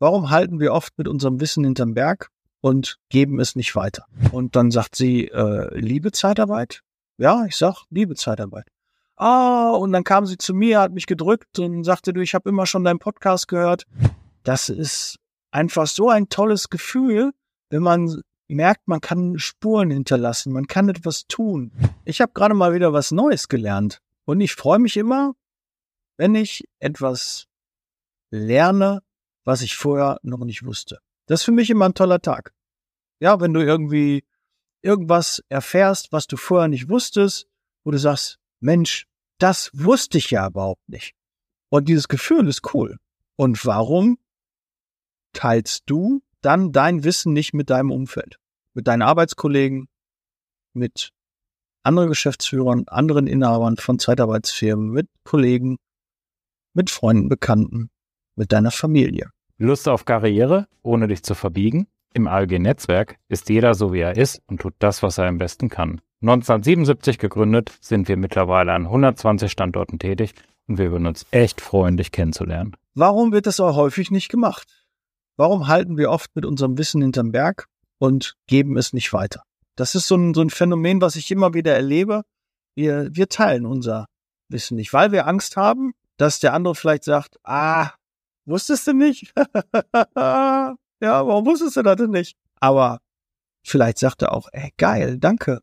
Warum halten wir oft mit unserem Wissen hinterm Berg und geben es nicht weiter? Und dann sagt sie, äh, liebe Zeitarbeit? Ja, ich sag, liebe Zeitarbeit. Ah, und dann kam sie zu mir, hat mich gedrückt und sagte, du, ich habe immer schon deinen Podcast gehört. Das ist einfach so ein tolles Gefühl, wenn man merkt, man kann Spuren hinterlassen, man kann etwas tun. Ich habe gerade mal wieder was Neues gelernt und ich freue mich immer, wenn ich etwas lerne, was ich vorher noch nicht wusste. Das ist für mich immer ein toller Tag. Ja, wenn du irgendwie irgendwas erfährst, was du vorher nicht wusstest, wo du sagst, Mensch, das wusste ich ja überhaupt nicht. Und dieses Gefühl ist cool. Und warum teilst du dann dein Wissen nicht mit deinem Umfeld? Mit deinen Arbeitskollegen, mit anderen Geschäftsführern, anderen Inhabern von Zeitarbeitsfirmen, mit Kollegen, mit Freunden, Bekannten, mit deiner Familie. Lust auf Karriere, ohne dich zu verbiegen? Im ALG-Netzwerk ist jeder so, wie er ist und tut das, was er am besten kann. 1977 gegründet, sind wir mittlerweile an 120 Standorten tätig und wir würden uns echt freuen, dich kennenzulernen. Warum wird das auch häufig nicht gemacht? Warum halten wir oft mit unserem Wissen hinterm Berg und geben es nicht weiter? Das ist so ein, so ein Phänomen, was ich immer wieder erlebe. Wir, wir teilen unser Wissen nicht, weil wir Angst haben, dass der andere vielleicht sagt, ah, wusstest du nicht? ja, warum wusstest du das denn nicht? Aber vielleicht sagt er auch, ey, geil, danke.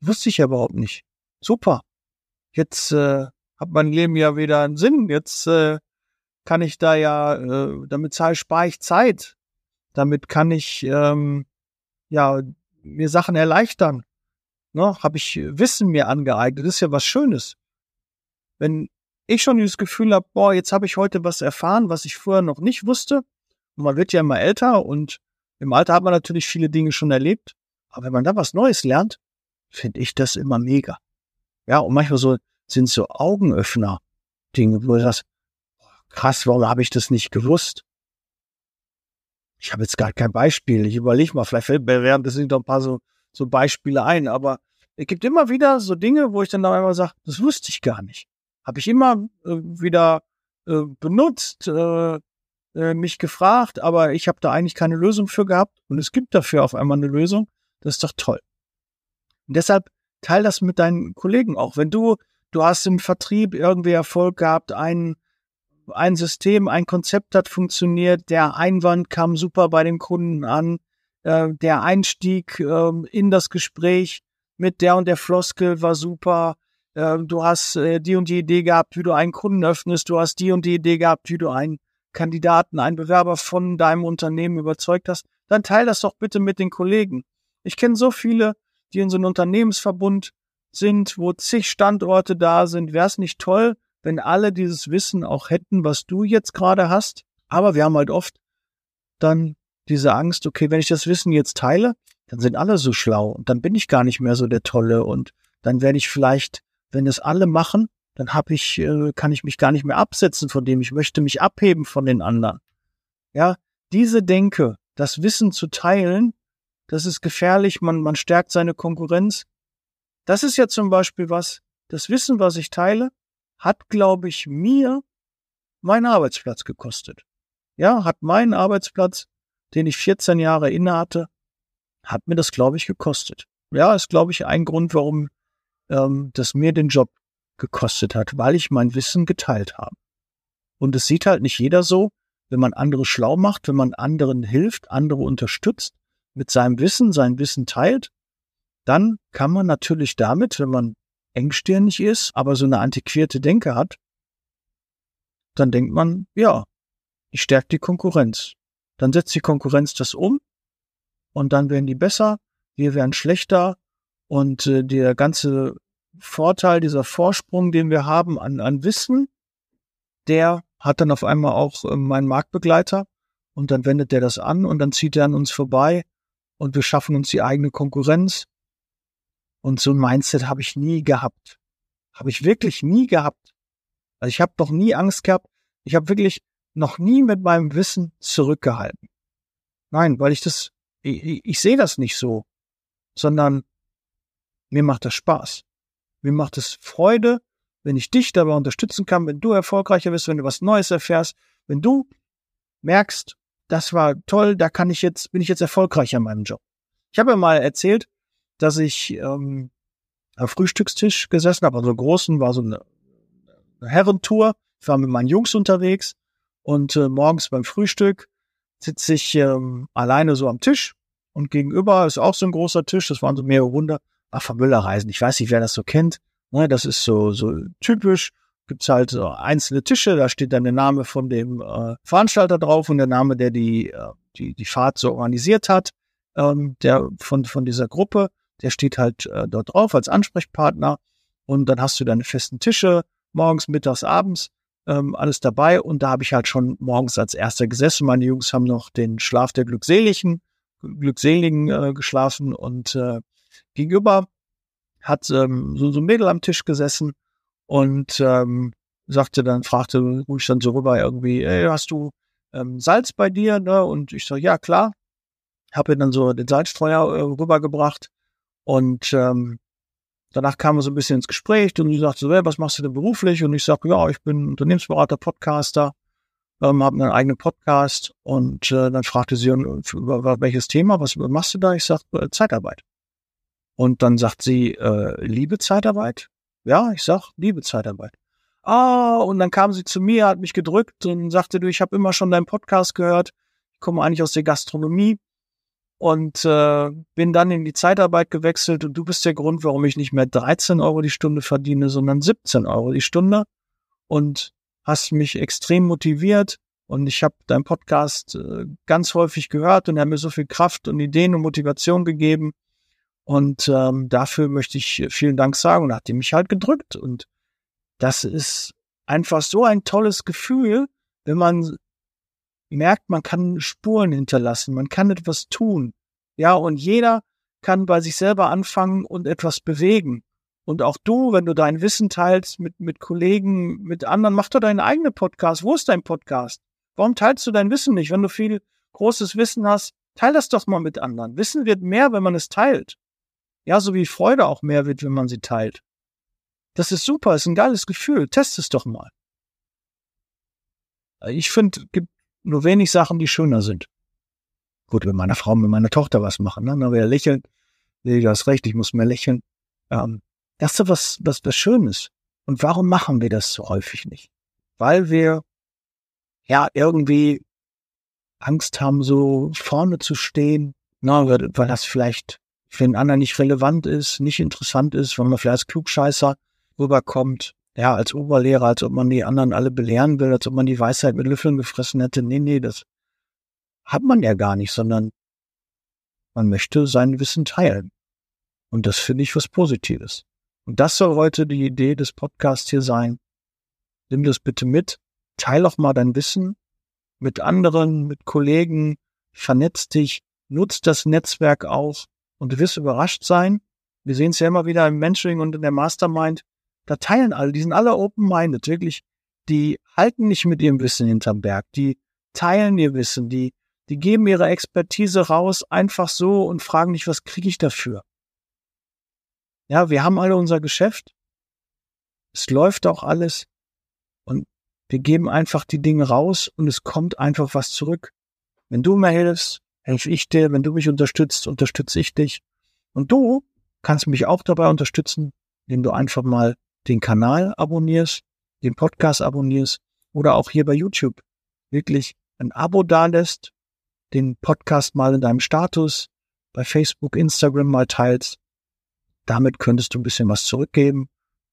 Wusste ich ja überhaupt nicht. Super. Jetzt äh, hat mein Leben ja wieder einen Sinn. Jetzt äh, kann ich da ja, äh, damit spare ich Zeit. Damit kann ich ähm, ja mir Sachen erleichtern. Ne, habe ich Wissen mir angeeignet. Das ist ja was Schönes. Wenn ich schon dieses Gefühl habe, boah, jetzt habe ich heute was erfahren, was ich vorher noch nicht wusste. Und man wird ja immer älter und im Alter hat man natürlich viele Dinge schon erlebt. Aber wenn man da was Neues lernt, finde ich das immer mega. Ja, und manchmal so sind so Augenöffner Dinge, wo du sagst, krass, warum habe ich das nicht gewusst? Ich habe jetzt gar kein Beispiel. Ich überlege mal, vielleicht fällt mir während des noch ein paar so, so Beispiele ein, aber es gibt immer wieder so Dinge, wo ich dann da einmal sage, das wusste ich gar nicht habe ich immer äh, wieder äh, benutzt, äh, äh, mich gefragt, aber ich habe da eigentlich keine Lösung für gehabt und es gibt dafür auf einmal eine Lösung. Das ist doch toll. Und deshalb teil das mit deinen Kollegen auch. Wenn du, du hast im Vertrieb irgendwie Erfolg gehabt, ein, ein System, ein Konzept hat funktioniert, der Einwand kam super bei den Kunden an, äh, der Einstieg äh, in das Gespräch mit der und der Floskel war super, du hast äh, die und die Idee gehabt, wie du einen Kunden öffnest, du hast die und die Idee gehabt, wie du einen Kandidaten, einen Bewerber von deinem Unternehmen überzeugt hast, dann teil das doch bitte mit den Kollegen. Ich kenne so viele, die in so einem Unternehmensverbund sind, wo zig Standorte da sind. Wäre es nicht toll, wenn alle dieses Wissen auch hätten, was du jetzt gerade hast? Aber wir haben halt oft dann diese Angst, okay, wenn ich das Wissen jetzt teile, dann sind alle so schlau und dann bin ich gar nicht mehr so der Tolle und dann werde ich vielleicht wenn es alle machen, dann habe ich, äh, kann ich mich gar nicht mehr absetzen von dem. Ich möchte mich abheben von den anderen. Ja, diese Denke, das Wissen zu teilen, das ist gefährlich. Man, man stärkt seine Konkurrenz. Das ist ja zum Beispiel was, das Wissen, was ich teile, hat, glaube ich, mir meinen Arbeitsplatz gekostet. Ja, hat meinen Arbeitsplatz, den ich 14 Jahre innehatte, hat mir das, glaube ich, gekostet. Ja, ist, glaube ich, ein Grund, warum ähm, das mir den Job gekostet hat, weil ich mein Wissen geteilt habe. Und es sieht halt nicht jeder so, wenn man andere schlau macht, wenn man anderen hilft, andere unterstützt, mit seinem Wissen, sein Wissen teilt, dann kann man natürlich damit, wenn man engstirnig ist, aber so eine antiquierte Denke hat, dann denkt man, ja, ich stärke die Konkurrenz. Dann setzt die Konkurrenz das um und dann werden die besser, wir werden schlechter und äh, der ganze Vorteil, dieser Vorsprung, den wir haben an, an Wissen, der hat dann auf einmal auch äh, meinen Marktbegleiter und dann wendet der das an und dann zieht er an uns vorbei und wir schaffen uns die eigene Konkurrenz. Und so ein Mindset habe ich nie gehabt. Habe ich wirklich nie gehabt. Also ich habe doch nie Angst gehabt. Ich habe wirklich noch nie mit meinem Wissen zurückgehalten. Nein, weil ich das, ich, ich sehe das nicht so, sondern mir macht das Spaß. Mir macht es Freude, wenn ich dich dabei unterstützen kann, wenn du erfolgreicher bist, wenn du was Neues erfährst, wenn du merkst, das war toll, da kann ich jetzt, bin ich jetzt erfolgreich an meinem Job. Ich habe ja mal erzählt, dass ich ähm, am Frühstückstisch gesessen habe, also großen, war so eine, eine Herrentour. Ich war mit meinen Jungs unterwegs und äh, morgens beim Frühstück sitze ich ähm, alleine so am Tisch und gegenüber ist auch so ein großer Tisch, das waren so mehrere Wunder, ach, von Müllerreisen. Ich weiß nicht, wer das so kennt. Ne, das ist so, so typisch. Gibt's halt so einzelne Tische, da steht dann der Name von dem äh, Veranstalter drauf und der Name, der die, äh, die, die Fahrt so organisiert hat, ähm, der von, von dieser Gruppe, der steht halt äh, dort drauf als Ansprechpartner. Und dann hast du deine festen Tische, morgens, mittags, abends, ähm, alles dabei. Und da habe ich halt schon morgens als erster gesessen. Meine Jungs haben noch den Schlaf der Glückseligen, Glückseligen äh, geschlafen und äh, gegenüber hat ähm, so, so ein Mädel am Tisch gesessen und ähm, sagte dann, fragte ruhig dann so rüber irgendwie, ey, hast du ähm, Salz bei dir? Ne? Und ich sage, ja, klar. Habe dann so den Salzstreuer äh, rübergebracht und ähm, danach kamen wir so ein bisschen ins Gespräch und sie sagte so, hey, was machst du denn beruflich? Und ich sage, ja, ich bin Unternehmensberater, Podcaster, ähm, habe einen eigenen Podcast und äh, dann fragte sie über, über welches Thema, was machst du da? Ich sage, äh, Zeitarbeit. Und dann sagt sie, äh, liebe Zeitarbeit? Ja, ich sag, liebe Zeitarbeit. Ah, und dann kam sie zu mir, hat mich gedrückt und sagte, du, ich habe immer schon deinen Podcast gehört. Ich komme eigentlich aus der Gastronomie und äh, bin dann in die Zeitarbeit gewechselt und du bist der Grund, warum ich nicht mehr 13 Euro die Stunde verdiene, sondern 17 Euro die Stunde und hast mich extrem motiviert und ich habe deinen Podcast äh, ganz häufig gehört und er hat mir so viel Kraft und Ideen und Motivation gegeben und ähm, dafür möchte ich vielen Dank sagen und hat die mich halt gedrückt. Und das ist einfach so ein tolles Gefühl, wenn man merkt, man kann Spuren hinterlassen, man kann etwas tun. Ja, und jeder kann bei sich selber anfangen und etwas bewegen. Und auch du, wenn du dein Wissen teilst mit, mit Kollegen, mit anderen, mach doch deinen eigenen Podcast. Wo ist dein Podcast? Warum teilst du dein Wissen nicht? Wenn du viel großes Wissen hast, teil das doch mal mit anderen. Wissen wird mehr, wenn man es teilt. Ja, so wie Freude auch mehr wird, wenn man sie teilt. Das ist super, ist ein geiles Gefühl. Test es doch mal. Ich finde, gibt nur wenig Sachen, die schöner sind. Gut, wenn meine Frau mit meiner Tochter was machen, ne? dann wäre lächeln. Nee, du hast recht, ich muss mehr lächeln. Ähm, das ist was, was, was Schönes. Und warum machen wir das so häufig nicht? Weil wir ja irgendwie Angst haben, so vorne zu stehen, na, weil das vielleicht den anderen nicht relevant ist, nicht interessant ist, wenn man vielleicht als Klugscheißer rüberkommt, ja, als Oberlehrer, als ob man die anderen alle belehren will, als ob man die Weisheit mit Löffeln gefressen hätte. Nee, nee, das hat man ja gar nicht, sondern man möchte sein Wissen teilen. Und das finde ich was Positives. Und das soll heute die Idee des Podcasts hier sein. Nimm das bitte mit, teile auch mal dein Wissen mit anderen, mit Kollegen, vernetz dich, nutz das Netzwerk auch, und du wirst überrascht sein. Wir sehen es ja immer wieder im Mentoring und in der Mastermind. Da teilen alle, die sind alle open-minded, wirklich. Die halten nicht mit ihrem Wissen hinterm Berg. Die teilen ihr Wissen. Die, die geben ihre Expertise raus einfach so und fragen nicht, was kriege ich dafür? Ja, wir haben alle unser Geschäft. Es läuft auch alles. Und wir geben einfach die Dinge raus und es kommt einfach was zurück. Wenn du mir hilfst, helfe ich dir. Wenn du mich unterstützt, unterstütze ich dich. Und du kannst mich auch dabei unterstützen, indem du einfach mal den Kanal abonnierst, den Podcast abonnierst oder auch hier bei YouTube wirklich ein Abo dalässt, den Podcast mal in deinem Status, bei Facebook, Instagram mal teilst. Damit könntest du ein bisschen was zurückgeben.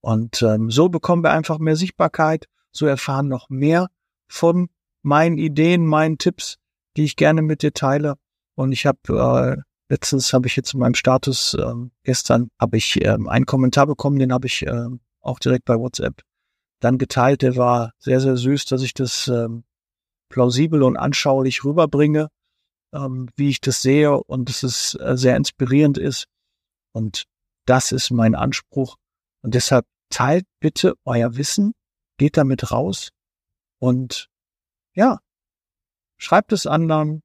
Und ähm, so bekommen wir einfach mehr Sichtbarkeit, so erfahren noch mehr von meinen Ideen, meinen Tipps, die ich gerne mit dir teile. Und ich habe äh, letztens habe ich jetzt in meinem Status äh, gestern habe ich äh, einen Kommentar bekommen, den habe ich äh, auch direkt bei WhatsApp dann geteilt. Der war sehr sehr süß, dass ich das äh, plausibel und anschaulich rüberbringe, ähm, wie ich das sehe und dass es äh, sehr inspirierend ist. Und das ist mein Anspruch. Und deshalb teilt bitte euer Wissen, geht damit raus und ja, Schreibt es anderen,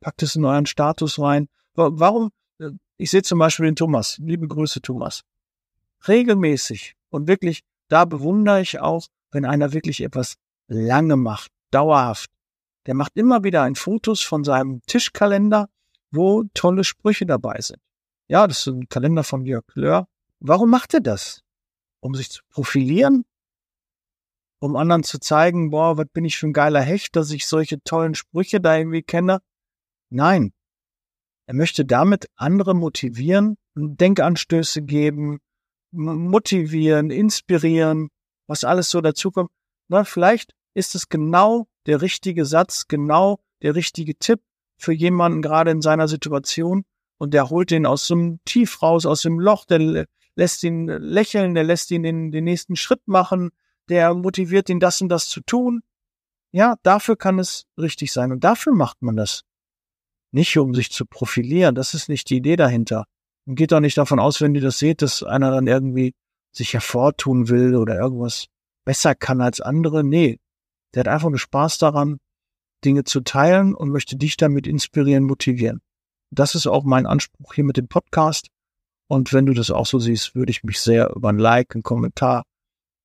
packt es in euren Status rein. Warum? Äh, ich sehe zum Beispiel den Thomas. Liebe Grüße, Thomas. Regelmäßig und wirklich, da bewundere ich auch, wenn einer wirklich etwas lange macht, dauerhaft. Der macht immer wieder ein Fotos von seinem Tischkalender, wo tolle Sprüche dabei sind. Ja, das ist ein Kalender von Jörg Löhr. Warum macht er das? Um sich zu profilieren? Um anderen zu zeigen, boah, was bin ich für ein geiler Hecht, dass ich solche tollen Sprüche da irgendwie kenne? Nein. Er möchte damit andere motivieren, Denkanstöße geben, motivieren, inspirieren, was alles so dazukommt. Na, vielleicht ist es genau der richtige Satz, genau der richtige Tipp für jemanden gerade in seiner Situation und der holt den aus einem Tief raus, aus dem Loch, der lässt ihn lächeln, der lässt ihn den, den nächsten Schritt machen, der motiviert ihn, das und das zu tun. Ja, dafür kann es richtig sein und dafür macht man das. Nicht um sich zu profilieren, das ist nicht die Idee dahinter. Und geht doch nicht davon aus, wenn ihr das seht, dass einer dann irgendwie sich hervortun will oder irgendwas besser kann als andere. Nee, der hat einfach nur Spaß daran, Dinge zu teilen und möchte dich damit inspirieren, motivieren. Das ist auch mein Anspruch hier mit dem Podcast. Und wenn du das auch so siehst, würde ich mich sehr über ein Like, einen Kommentar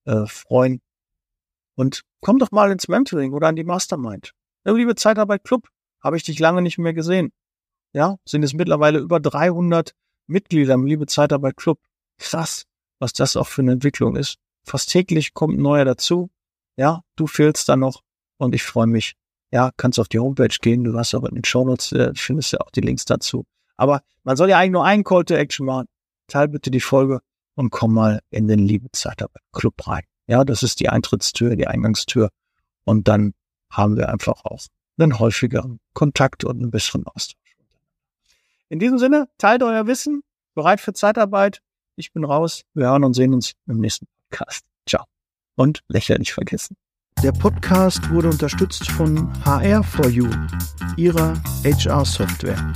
äh, freuen. Und komm doch mal ins Mentoring oder an die Mastermind. Ja, liebe Zeitarbeit Club, habe ich dich lange nicht mehr gesehen. Ja, sind es mittlerweile über 300 Mitglieder im Liebe Zeitarbeit Club. Krass, was das auch für eine Entwicklung ist. Fast täglich kommt ein neuer dazu. Ja, du fehlst da noch und ich freue mich, ja, kannst auf die Homepage gehen. Du hast auch in den Shownotes, äh, findest ja auch die Links dazu. Aber man soll ja eigentlich nur einen Call to Action machen. Teil bitte die Folge und komm mal in den Liebe Zeitarbeit Club rein. Ja, das ist die Eintrittstür, die Eingangstür. Und dann haben wir einfach auch einen häufigeren Kontakt und einen besseren Austausch. In diesem Sinne, teilt euer Wissen, bereit für Zeitarbeit. Ich bin raus. Wir hören und sehen uns im nächsten Podcast. Ciao. Und Lächeln nicht vergessen. Der Podcast wurde unterstützt von HR4U, ihrer HR-Software.